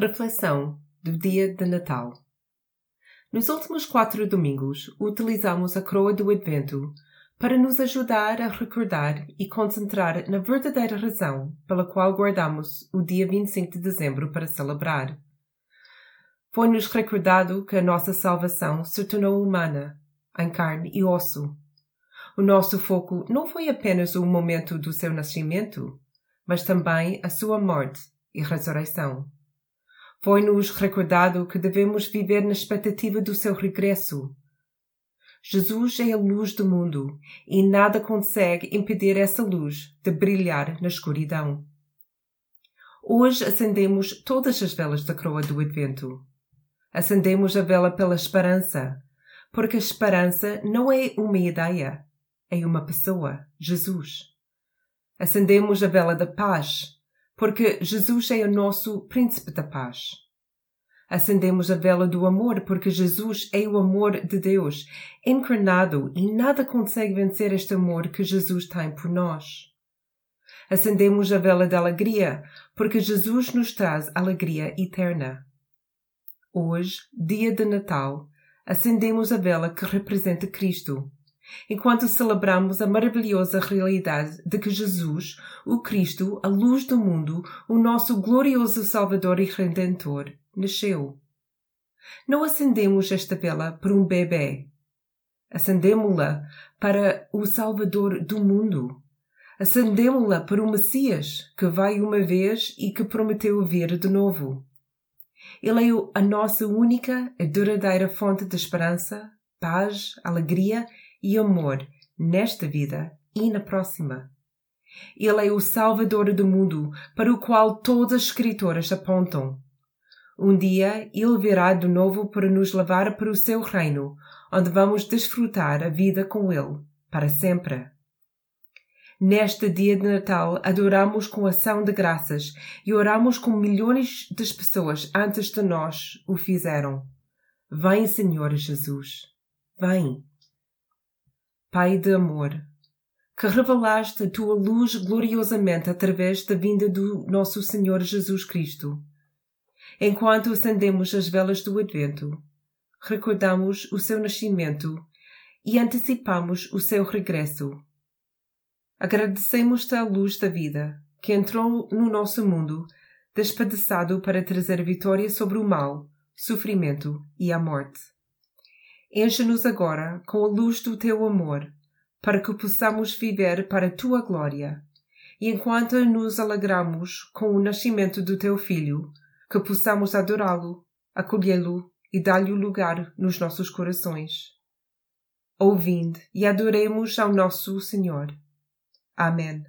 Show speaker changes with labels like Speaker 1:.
Speaker 1: Reflexão do dia de Natal. Nos últimos quatro domingos, utilizamos a coroa do Advento para nos ajudar a recordar e concentrar na verdadeira razão pela qual guardamos o dia 25 de dezembro para celebrar. Foi-nos recordado que a nossa salvação se tornou humana, em carne e osso. O nosso foco não foi apenas o momento do seu nascimento, mas também a sua morte e ressurreição. Foi-nos recordado que devemos viver na expectativa do seu regresso. Jesus é a luz do mundo e nada consegue impedir essa luz de brilhar na escuridão. Hoje acendemos todas as velas da coroa do Advento. Acendemos a vela pela esperança, porque a esperança não é uma ideia, é uma pessoa, Jesus. Acendemos a vela da paz, porque Jesus é o nosso príncipe da paz. Acendemos a vela do amor, porque Jesus é o amor de Deus, encarnado, e nada consegue vencer este amor que Jesus tem por nós. Acendemos a vela da alegria, porque Jesus nos traz alegria eterna. Hoje, dia de Natal, acendemos a vela que representa Cristo, enquanto celebramos a maravilhosa realidade de que Jesus, o Cristo, a luz do mundo, o nosso glorioso Salvador e Redentor, nasceu. Não acendemos esta vela para um bebê. Acendemos-la para o Salvador do mundo. Acendemos-la para o Messias, que vai uma vez e que prometeu vir de novo. Ele é a nossa única e duradeira fonte de esperança, paz, alegria e amor nesta vida e na próxima. Ele é o Salvador do mundo para o qual todas as escritoras apontam. Um dia ele virá de novo para nos levar para o seu reino, onde vamos desfrutar a vida com ele para sempre. Neste dia de Natal, adoramos com ação de graças e oramos com milhões de pessoas antes de nós o fizeram. Vem, Senhor Jesus. Vem. Pai de amor, que revelaste a tua luz gloriosamente através da vinda do nosso Senhor Jesus Cristo. Enquanto acendemos as velas do Advento, recordamos o seu nascimento e antecipamos o seu regresso. Agradecemos-te a luz da vida que entrou no nosso mundo, despedaçado para trazer vitória sobre o mal, sofrimento e a morte. Enche-nos agora com a luz do teu amor, para que possamos viver para a tua glória. E enquanto nos alegramos com o nascimento do teu filho, que possamos adorá-lo, acolhê-lo e dar-lhe lugar nos nossos corações. Ouvindo e adoremos ao nosso Senhor. Amen.